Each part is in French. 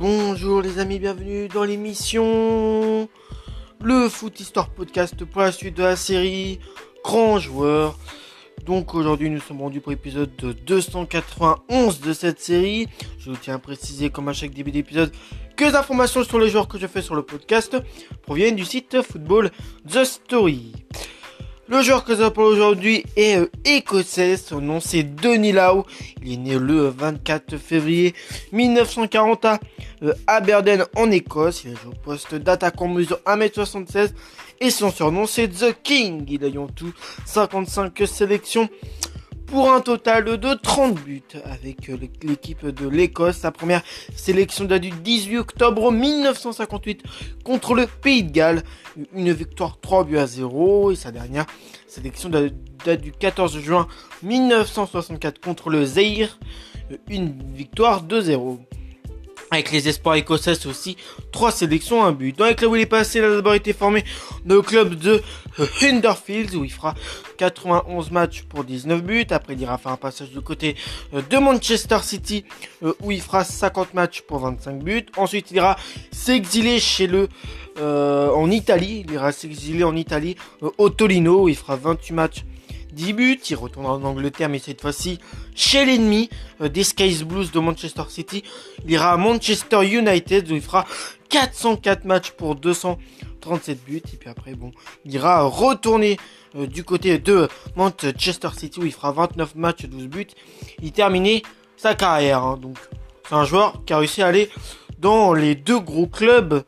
Bonjour les amis, bienvenue dans l'émission Le Foot Histoire Podcast pour la suite de la série Grand Joueur. Donc aujourd'hui nous sommes rendus pour l'épisode 291 de cette série. Je tiens à préciser comme à chaque début d'épisode que les informations sur les joueurs que je fais sur le podcast proviennent du site Football The Story. Le joueur que j'appelle aujourd'hui est euh, écossais. Son nom c'est Denis Lau. Il est né le 24 février 1940 à euh, Aberdeen en Écosse. Il a joué au poste d'attaquant mesure 1m76 et son surnom c'est The King. Il a eu en tout 55 sélections pour un total de 30 buts avec euh, l'équipe de l'Écosse. Sa première sélection date du 18 octobre 1958 contre le Pays de Galles. Une victoire 3 buts à 0 et sa dernière sélection date du 14 juin 1964 contre le Zaire. Une victoire 2-0. Avec les espoirs écossais aussi, trois sélections, un but. Dans les clubs où il est passé, il a d'abord été formé dans le club de euh, Hunderfield, où il fera 91 matchs pour 19 buts. Après, il ira faire un passage du côté euh, de Manchester City, euh, où il fera 50 matchs pour 25 buts. Ensuite, il ira s'exiler chez le en Italie. Il ira s'exiler en Italie, au Tolino, où il fera 28 matchs 10 buts, il retournera en Angleterre, mais cette fois-ci chez l'ennemi euh, des Skies Blues de Manchester City. Il ira à Manchester United où il fera 404 matchs pour 237 buts. Et puis après, bon, il ira retourner euh, du côté de Manchester City où il fera 29 matchs, 12 buts. Il terminait sa carrière. Hein. donc, c'est un joueur qui a réussi à aller dans les deux gros clubs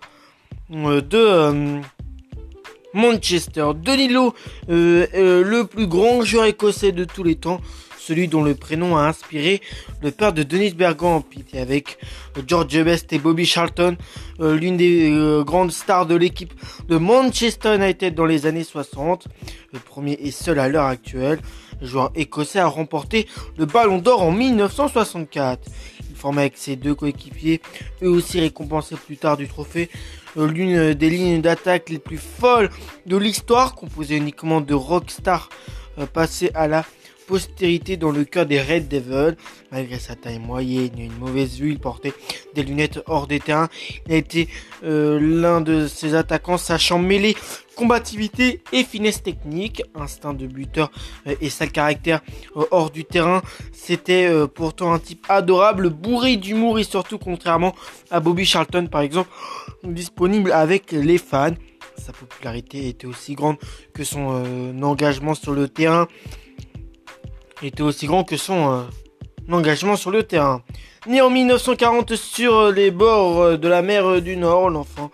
euh, de Manchester. Danilo, euh, euh, le plus grand joueur écossais de tous les temps, celui dont le prénom a inspiré le père de Denis Bergkamp, et avec George Best et Bobby Charlton, euh, l'une des grandes stars de l'équipe de Manchester United dans les années 60, le premier et seul à l'heure actuelle, joueur écossais à remporter le Ballon d'Or en 1964 formé avec ses deux coéquipiers, eux aussi récompensés plus tard du trophée. Euh, l'une des lignes d'attaque les plus folles de l'histoire, composée uniquement de rockstars euh, passés à la postérité dans le cœur des Red Devils. Malgré sa taille moyenne et une mauvaise vue, il portait des lunettes hors des terrains. Il a été euh, l'un de ses attaquants sachant mêler combativité et finesse technique, instinct de buteur euh, et sa caractère euh, hors du terrain. C'était pourtant un type adorable, bourré d'humour et surtout contrairement à Bobby Charlton par exemple, disponible avec les fans. Sa popularité était aussi grande que son engagement sur le terrain était aussi grand que son euh, engagement sur le terrain. Né en 1940 sur euh, les bords euh, de la mer du Nord, l'enfant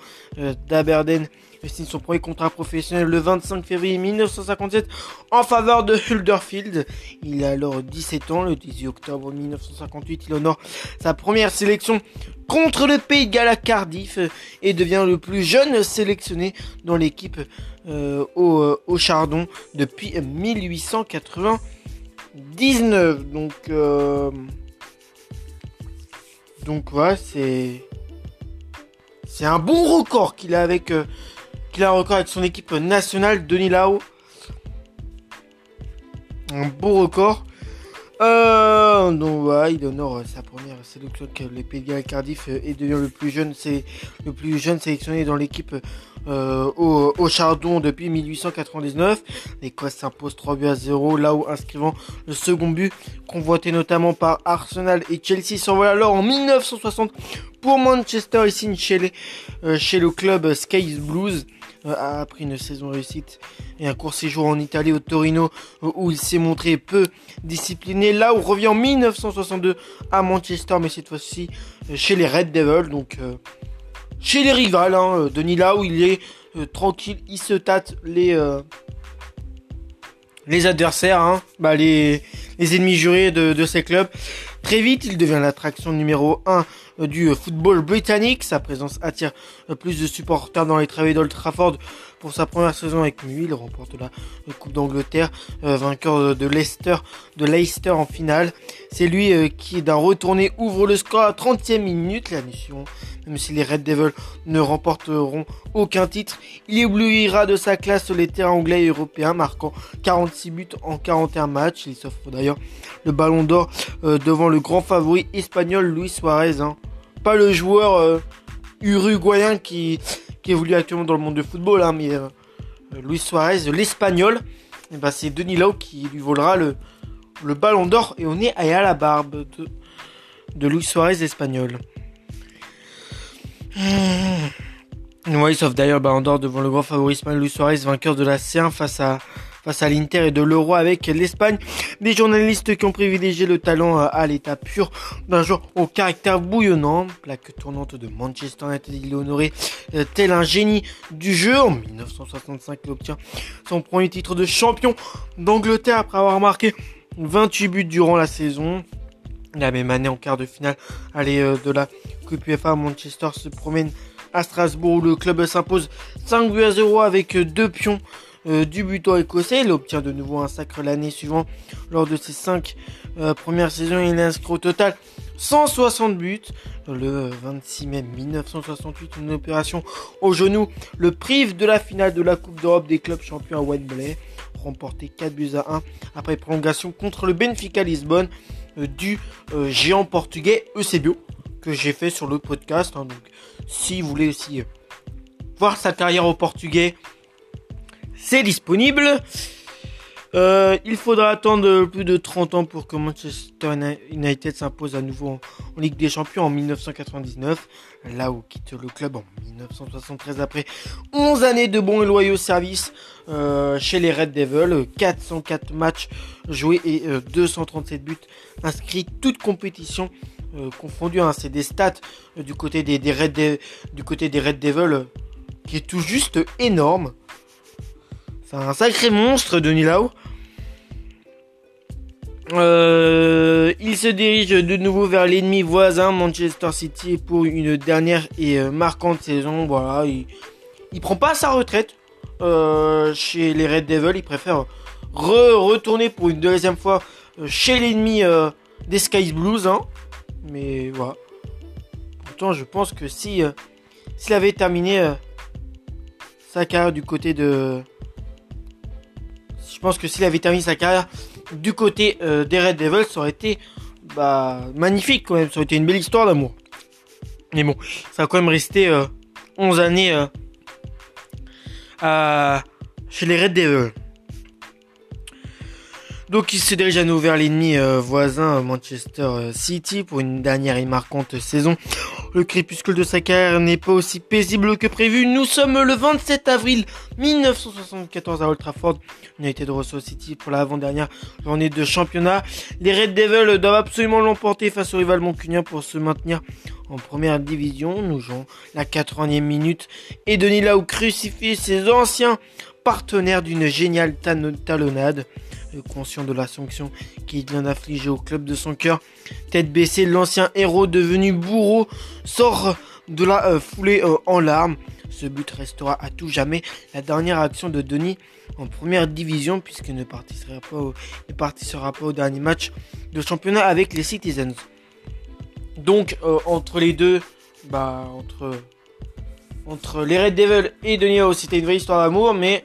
d'Aberdeen signe son premier contrat professionnel le 25 février 1957 en faveur de Hulderfield. Il a alors 17 ans. Le 18 octobre 1958, il honore sa première sélection contre le Pays de à Cardiff et devient le plus jeune sélectionné dans l'équipe au, au Chardon depuis 1880. 19. Donc, euh... donc ouais, c'est c'est un bon record qu'il a avec euh, qu'il a un record avec son équipe nationale, Denis Lau. Un beau record. Euh, donc voilà, il honore sa première sélection avec les Pays de Cardiff et devient le plus jeune, c'est le plus jeune sélectionné dans l'équipe euh, au, Chardon depuis 1899. L'Écosse s'impose 3 buts à 0, là où inscrivant le second but, convoité notamment par Arsenal et Chelsea, s'envole alors en 1960 pour Manchester ici chez, euh, chez le club Skies Blues euh, après une saison réussite et un court séjour en Italie au Torino où il s'est montré peu discipliné. Là où revient en 1962 à Manchester, mais cette fois-ci chez les Red Devils. Donc chez les rivales. Hein, euh, Denis là où il est euh, tranquille, il se tâte les euh, les adversaires, hein, bah les, les ennemis jurés de, de ces clubs. Très vite, il devient l'attraction numéro 1 du football britannique. Sa présence attire plus de supporters dans les travées d'Old Trafford pour sa première saison avec lui. Il remporte la Coupe d'Angleterre, vainqueur de Leicester, de Leicester en finale. C'est lui qui, d'un retourné, ouvre le score à 30e minute. La mission même si les Red Devils ne remporteront aucun titre. Il éblouira de sa classe les terrains anglais et européens, marquant 46 buts en 41 matchs. Il s'offre d'ailleurs le ballon d'or euh, devant le grand favori espagnol Luis Suarez. Hein. pas le joueur uruguayen qui, qui évolue actuellement dans le monde du football, hein, mais Luis Suarez, l'espagnol, et eh ben c'est Denis Lau qui lui volera le, le ballon d'or et on est à la barbe de, de Luis Suarez espagnol. Oui, sauf d'ailleurs ballon d'or devant le grand favori Luis Suarez, vainqueur de la C1 face à face à l'Inter et de l'Euro avec l'Espagne. Des journalistes qui ont privilégié le talent à l'état pur d'un joueur au caractère bouillonnant. Plaque tournante de Manchester United, il est honoré euh, tel un génie du jeu. En 1965, il obtient son premier titre de champion d'Angleterre après avoir marqué 28 buts durant la saison. La même année, en quart de finale, aller euh, de la Coupe UEFA, Manchester se promène à Strasbourg où le club s'impose 5 buts à 0 avec euh, deux pions euh, du écossais. Il obtient de nouveau un sacre l'année suivante. Lors de ses 5 euh, premières saisons, il inscrit au total 160 buts. Le 26 mai 1968, une opération au genou le prive de la finale de la Coupe d'Europe des clubs champions à Wembley. Remporté 4 buts à 1 après prolongation contre le Benfica Lisbonne euh, du géant portugais Eusebio que j'ai fait sur le podcast. Hein. donc, si vous voulez aussi voir sa carrière au portugais, c'est disponible. Euh, il faudra attendre plus de 30 ans pour que Manchester United s'impose à nouveau en, Ligue des Champions en 1999, là où quitte le club en 1973 après 11 années de bons et loyaux services euh, chez les Red Devils, 404 matchs joués et 237 euh, buts inscrits, toute compétition confondue. Hein. C'est des stats du côté des, Red du côté des Red Devils qui est tout juste énorme. Un sacré monstre, Denis Lau. Euh, il se dirige de nouveau vers l'ennemi voisin Manchester City pour une dernière et euh, marquante saison. Voilà, il, il prend pas sa retraite euh, chez les Red Devils. Il préfère retourner pour une deuxième fois chez l'ennemi des Skies Blues. Hein. Mais voilà. Pourtant, je pense que si s'il avait terminé sa carrière du côté de pense que s'il avait terminé sa carrière du côté euh, des Red Devils, ça aurait été bah, magnifique quand même. Ça aurait été une belle histoire d'amour. Mais bon, ça a quand même resté 11 euh, années euh, chez les Red Devils. Donc il se dirige à nouveau vers l'ennemi voisin Manchester City pour une dernière et marquante saison. Le crépuscule de sa carrière n'est pas aussi paisible que prévu. Nous sommes le 27 avril 1974 à Old Trafford. United Russell City pour l'avant-dernière journée de championnat. Les Red Devils doivent absolument l'emporter face au rival moncunien pour se maintenir en première division. Nous jouons la 80e minute et Denis Lau crucifie ses anciens partenaires d'une géniale talonnade conscient de la sanction qui vient d'infliger au club de son cœur. Tête baissée, l'ancien héros devenu bourreau sort de la euh, foulée euh, en larmes. Ce but restera à tout jamais la dernière action de Denis en première division puisqu'il ne participera pas au, ne pas dernier match de championnat avec les Citizens. Donc euh, entre les deux, bah entre les Red Devils et Denis c'était une vraie histoire d'amour, mais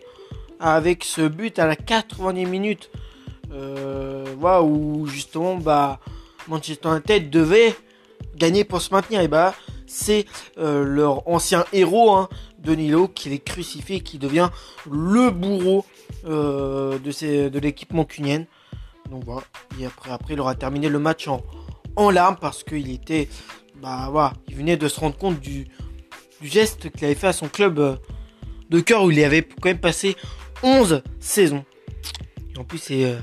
avec ce but à la 80e minute voilà, où justement bah, Manchester United devait gagner pour se maintenir. Et bah c'est euh, leur ancien héros, hein, Danilo, qui les crucifie qui devient le bourreau euh, de, l'équipe mancunienne. Donc voilà. Et après, après, il aura terminé le match en, larmes parce qu'il était, bah voilà, il venait de se rendre compte du, geste qu'il avait fait à son club euh, de cœur où il avait quand même passé 11 saisons. Et en plus, c'est euh,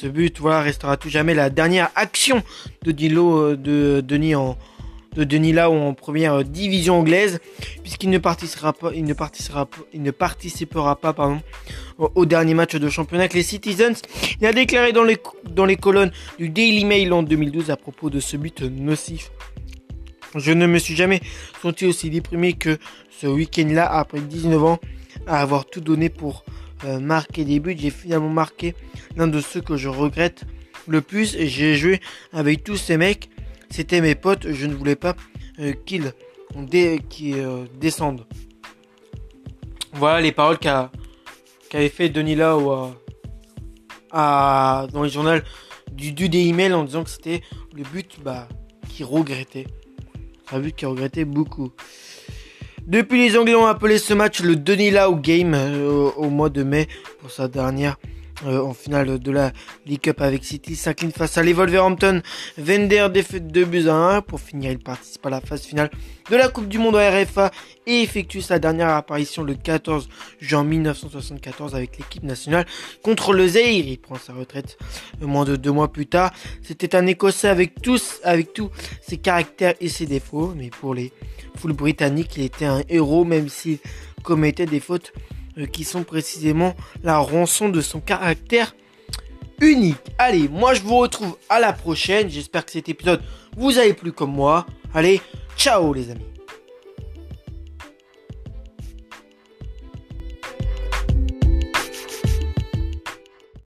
ce but voilà, restera tout jamais la dernière action de Dilo euh, de Denis en de Denis en première division anglaise puisqu'il ne participera pas il ne participera il ne participera pas au dernier match de championnat avec les Citizens. Il a déclaré dans les colonnes du Daily Mail en 2012 à propos de ce but nocif. Je ne me suis jamais senti aussi déprimé que ce week-end-là après 19 ans à avoir tout donné pour euh, marquer des buts. J'ai finalement marqué l'un de ceux que je regrette le plus. Et j'ai joué avec tous ces mecs. C'était mes potes. Je ne voulais pas euh, qu'ils euh, descendent. Voilà les paroles qu'avait fait Denis Lau à, dans les journaux du, du en disant que c'était le but bah, qui regrettait. Un but qui regrettait beaucoup. Depuis, les Anglais ont appelé ce match le Denis Lau Game euh, au mois de mai pour sa dernière euh, en finale de la League Cup avec City s'incline face à les Wolverhampton. Vender défaite 2 buts à 1. Pour finir, il participe à la phase finale de la Coupe du Monde en RFA et effectue sa dernière apparition le 14 juin 1974 avec l'équipe nationale contre le Zaire. Il prend sa retraite moins de deux mois plus tard. C'était un Écossais avec tous, avec tous ses caractères et ses défauts, mais pour les foules britanniques, il était un héros même s'il commettait des fautes euh, qui sont précisément la rançon de son caractère unique. Allez, moi je vous retrouve à la prochaine. J'espère que cet épisode vous a plu comme moi. Allez, ciao les amis.